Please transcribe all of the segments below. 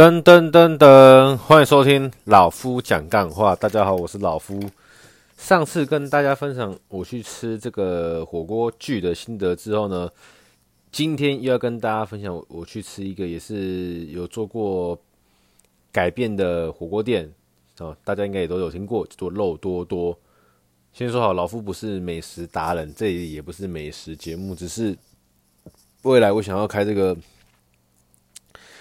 噔噔噔噔，欢迎收听老夫讲干话。大家好，我是老夫。上次跟大家分享我去吃这个火锅剧的心得之后呢，今天又要跟大家分享我去吃一个也是有做过改变的火锅店哦，大家应该也都有听过，叫做肉多多。先说好，老夫不是美食达人，这里也不是美食节目，只是未来我想要开这个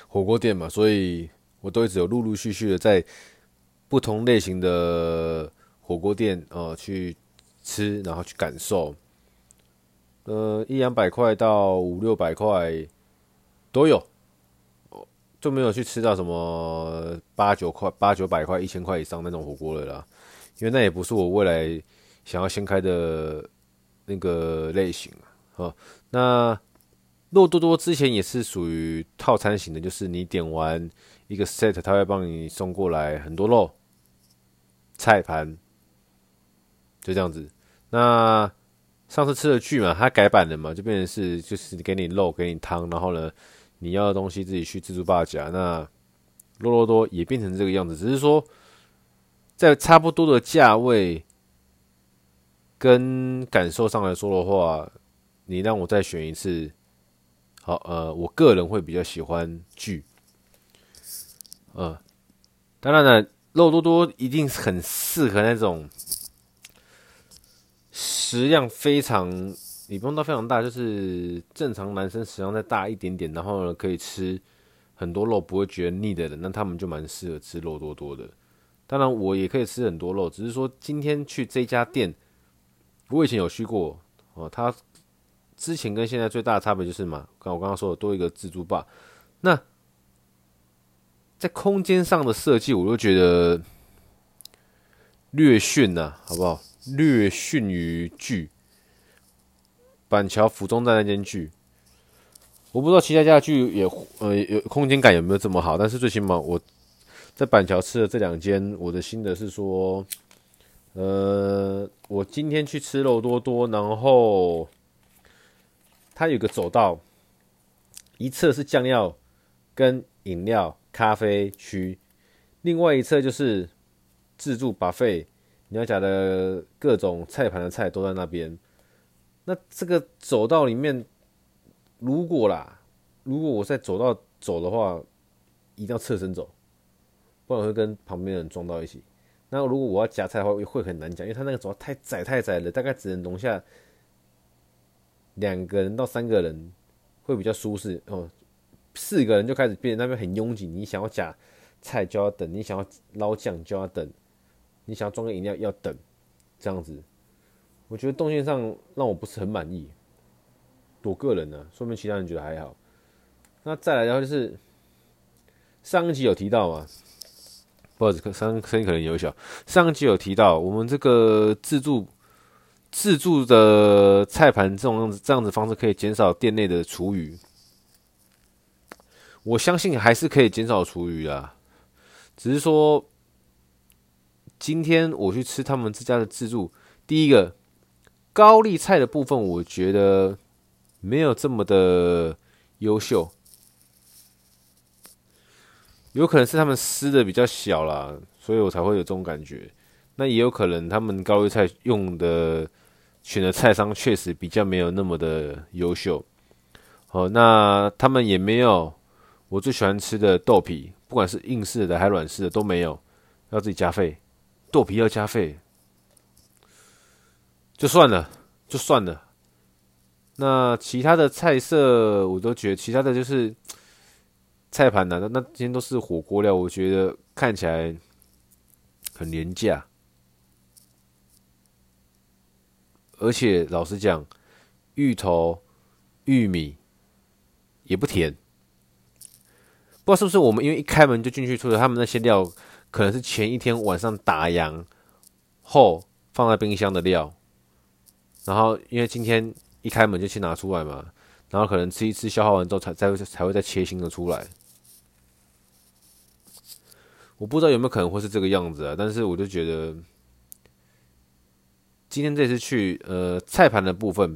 火锅店嘛，所以我都一直有陆陆续续的在不同类型的火锅店呃去吃，然后去感受，呃一两百块到五六百块都有，就没有去吃到什么八九块、八九百块、一千块以上那种火锅了啦，因为那也不是我未来。想要先开的那个类型啊，那肉多多之前也是属于套餐型的，就是你点完一个 set，他会帮你送过来很多肉菜盘，就这样子。那上次吃的剧嘛，它改版了嘛，就变成是就是给你肉，给你汤，然后呢，你要的东西自己去自助吧夹。那肉多多也变成这个样子，只是说在差不多的价位。跟感受上来说的话，你让我再选一次，好，呃，我个人会比较喜欢剧，呃，当然了，肉多多一定很适合那种食量非常，你不用到非常大，就是正常男生食量再大一点点，然后呢可以吃很多肉不会觉得腻的人，那他们就蛮适合吃肉多多的。当然，我也可以吃很多肉，只是说今天去这家店。我以前有去过哦，他之前跟现在最大的差别就是嘛，刚我刚刚说的多一个自助吧。那在空间上的设计，我就觉得略逊呐，好不好？略逊于聚板桥府中站那间聚，我不知道其他家的聚也呃有空间感有没有这么好，但是最起码我在板桥吃的这两间，我的心得是说。呃，我今天去吃肉多多，然后它有个走道，一侧是酱料跟饮料、咖啡区，另外一侧就是自助 buffet，你要讲的各种菜盘的菜都在那边。那这个走道里面，如果啦，如果我在走道走的话，一定要侧身走，不然会跟旁边的人撞到一起。那如果我要夹菜的话，会很难夹，因为它那个走道太窄太窄了，大概只能容下两个人到三个人，会比较舒适哦。四个人就开始变得，那边很拥挤，你想要夹菜就要等，你想要捞酱就要等，你想要装个饮料要等，这样子，我觉得动线上让我不是很满意。我个人呢、说明其他人觉得还好。那再来然后就是上一集有提到嘛。不好意思，声声音可能有小。上一集有提到，我们这个自助自助的菜盘这种样子这样子方式，可以减少店内的厨余。我相信还是可以减少厨余啊，只是说今天我去吃他们这家的自助，第一个高丽菜的部分，我觉得没有这么的优秀。有可能是他们撕的比较小啦，所以我才会有这种感觉。那也有可能他们高丽菜用的选的菜商确实比较没有那么的优秀。哦，那他们也没有我最喜欢吃的豆皮，不管是硬式的还是软式的都没有，要自己加费。豆皮要加费，就算了，就算了。那其他的菜色我都觉得，其他的就是。菜盘呢？那那今天都是火锅料，我觉得看起来很廉价，而且老实讲，芋头、玉米也不甜。不知道是不是我们因为一开门就进去，出的他们那些料可能是前一天晚上打烊后放在冰箱的料，然后因为今天一开门就先拿出来嘛，然后可能吃一吃消耗完之后才才才会再切新的出来。我不知道有没有可能会是这个样子啊，但是我就觉得今天这次去呃菜盘的部分，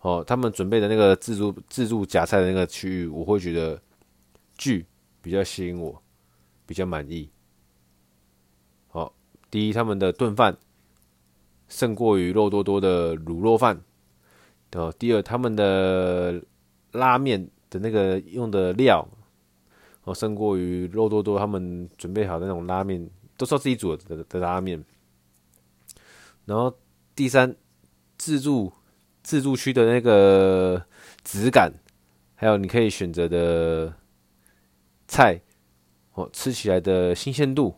哦，他们准备的那个自助自助夹菜的那个区域，我会觉得巨比较吸引我，比较满意。好，第一，他们的炖饭胜过于肉多多的卤肉饭。哦，第二，他们的拉面的那个用的料哦，胜过于肉多多他们准备好的那种拉面，都是要自己煮的的拉面。然后第三，自助自助区的那个质感，还有你可以选择的菜，哦，吃起来的新鲜度，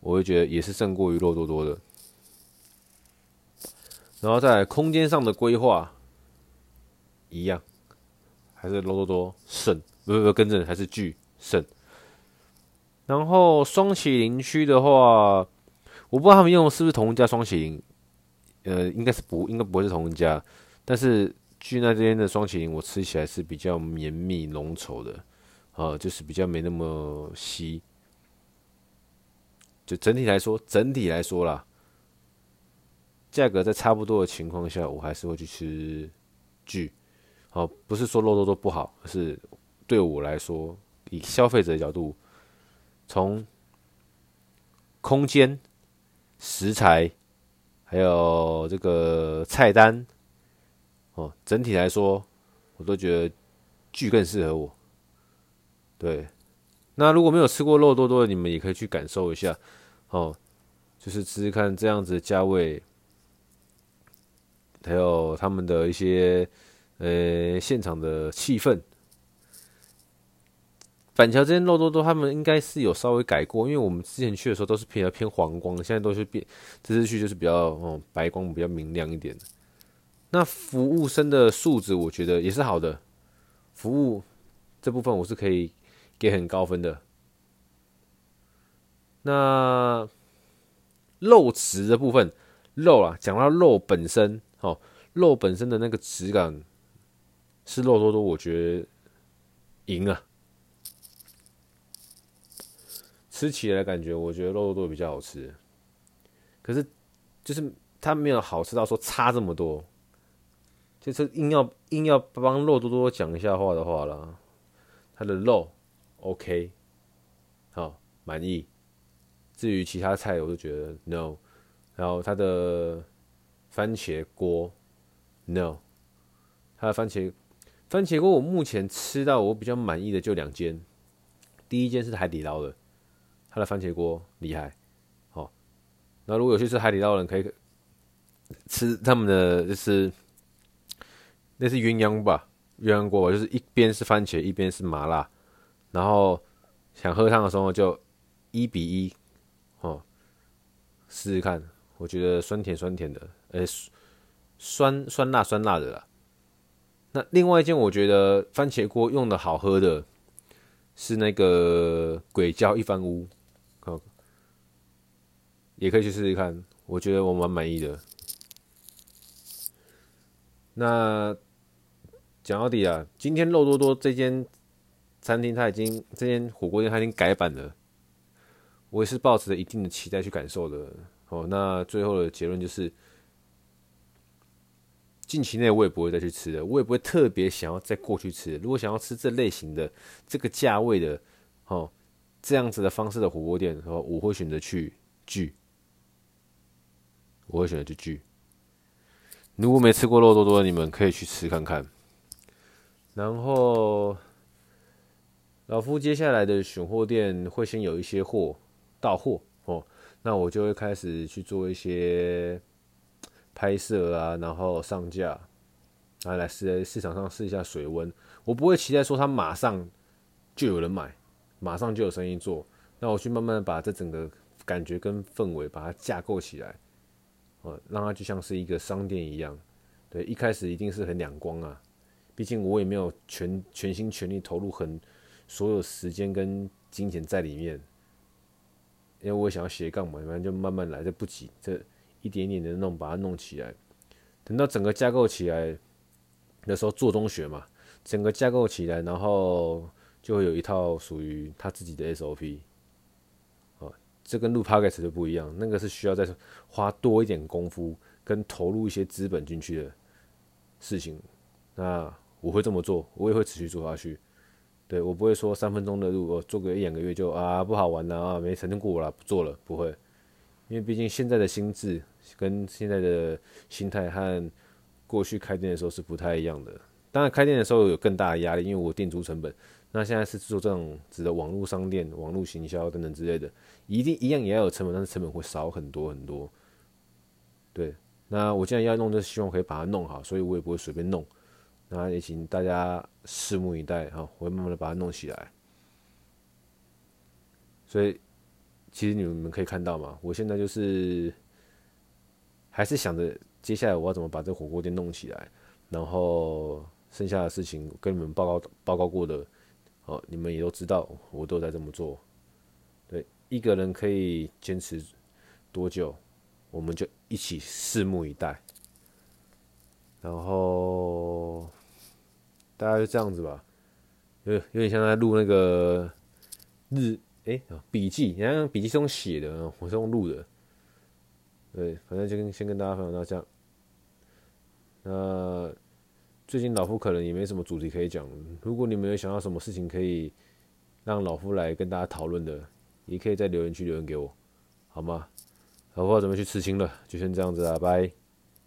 我会觉得也是胜过于肉多多的。然后在空间上的规划，一样，还是肉多多胜，不不不，更正还是巨胜。然后霜淇淋区的话。我不知道他们用的是不是同一家霜淇淋，呃，应该是不，应该不会是同一家。但是据那边的霜淇淋，我吃起来是比较绵密浓稠的，啊、就是比较没那么稀。就整体来说，整体来说啦，价格在差不多的情况下，我还是会去吃聚。哦、不是说肉多多不好，而是对我来说，以消费者的角度，从空间。食材，还有这个菜单，哦，整体来说，我都觉得剧更适合我。对，那如果没有吃过肉多多的，你们也可以去感受一下，哦，就是吃吃看这样子的价位，还有他们的一些呃现场的气氛。板桥这间肉多多，他们应该是有稍微改过，因为我们之前去的时候都是偏偏黄光，现在都是变，这次去就是比较哦白光比较明亮一点。那服务生的素质，我觉得也是好的，服务这部分我是可以给很高分的。那肉质的部分，肉啊，讲到肉本身，哦，肉本身的那个质感是肉多多，我觉得赢啊。吃起来感觉，我觉得肉多多比较好吃，可是就是它没有好吃到说差这么多。就是硬要硬要帮肉多多讲一下话的话啦，它的肉 OK，好满意。至于其他菜，我就觉得 No。然后它的番茄锅 No，它的番茄番茄锅我目前吃到我比较满意的就两间，第一间是海底捞的。他的番茄锅厉害，好。那如果有去吃海底捞的人，可以吃他们的，就是那是鸳鸯吧，鸳鸯锅，就是一边是番茄，一边是麻辣。然后想喝汤的时候就一比一，哦，试试看。我觉得酸甜酸甜的，哎，酸酸辣酸辣的啦。那另外一件我觉得番茄锅用的好喝的是那个鬼椒一番屋。也可以去试试看，我觉得我蛮满意的。那讲到底啊，今天肉多多这间餐厅，它已经这间火锅店它已经改版了，我也是抱持着一定的期待去感受的。哦，那最后的结论就是，近期内我也不会再去吃了，我也不会特别想要再过去吃。如果想要吃这类型的、这个价位的、哦这样子的方式的火锅店，哦，我会选择去聚。我会选择去聚。如果没吃过肉多多，你们可以去吃看看。然后，老夫接下来的选货店会先有一些货到货哦，那我就会开始去做一些拍摄啊，然后上架，来来试在市场上试一下水温。我不会期待说它马上就有人买，马上就有生意做。那我去慢慢把这整个感觉跟氛围把它架构起来。哦，让它就像是一个商店一样，对，一开始一定是很两光啊，毕竟我也没有全全心全力投入很所有时间跟金钱在里面，因为我也想要斜杠嘛，反正就慢慢来，这不急，这一点一点的弄，把它弄起来，等到整个架构起来那时候做中学嘛，整个架构起来，然后就会有一套属于他自己的 SOP。这跟录 p o c a s t 就不一样，那个是需要再花多一点功夫跟投入一些资本进去的事情。那我会这么做，我也会持续做下去。对，我不会说三分钟的路，我做个一两个月就啊不好玩了啊，没成就过了，不做了，不会，因为毕竟现在的心智跟现在的心态和过去开店的时候是不太一样的。当然，开店的时候有更大的压力，因为我店租成本。那现在是做这种指的网络商店、网络行销等等之类的，一定一样也要有成本，但是成本会少很多很多。对，那我既然要弄，就希望可以把它弄好，所以我也不会随便弄。那也请大家拭目以待哈，我会慢慢的把它弄起来。所以，其实你们可以看到嘛，我现在就是还是想着接下来我要怎么把这火锅店弄起来，然后剩下的事情跟你们报告报告过的，哦，你们也都知道，我都在这么做。对，一个人可以坚持多久，我们就一起拭目以待。然后大概就这样子吧，有有点像在录那个日哎笔记，你看笔记是用写的，我是用录的。对，反正就跟先跟大家分享到这样。那最近老夫可能也没什么主题可以讲，如果你们有想到什么事情可以让老夫来跟大家讨论的，也可以在留言区留言给我，好吗？老夫要准备去吃青了，就先这样子啦，拜。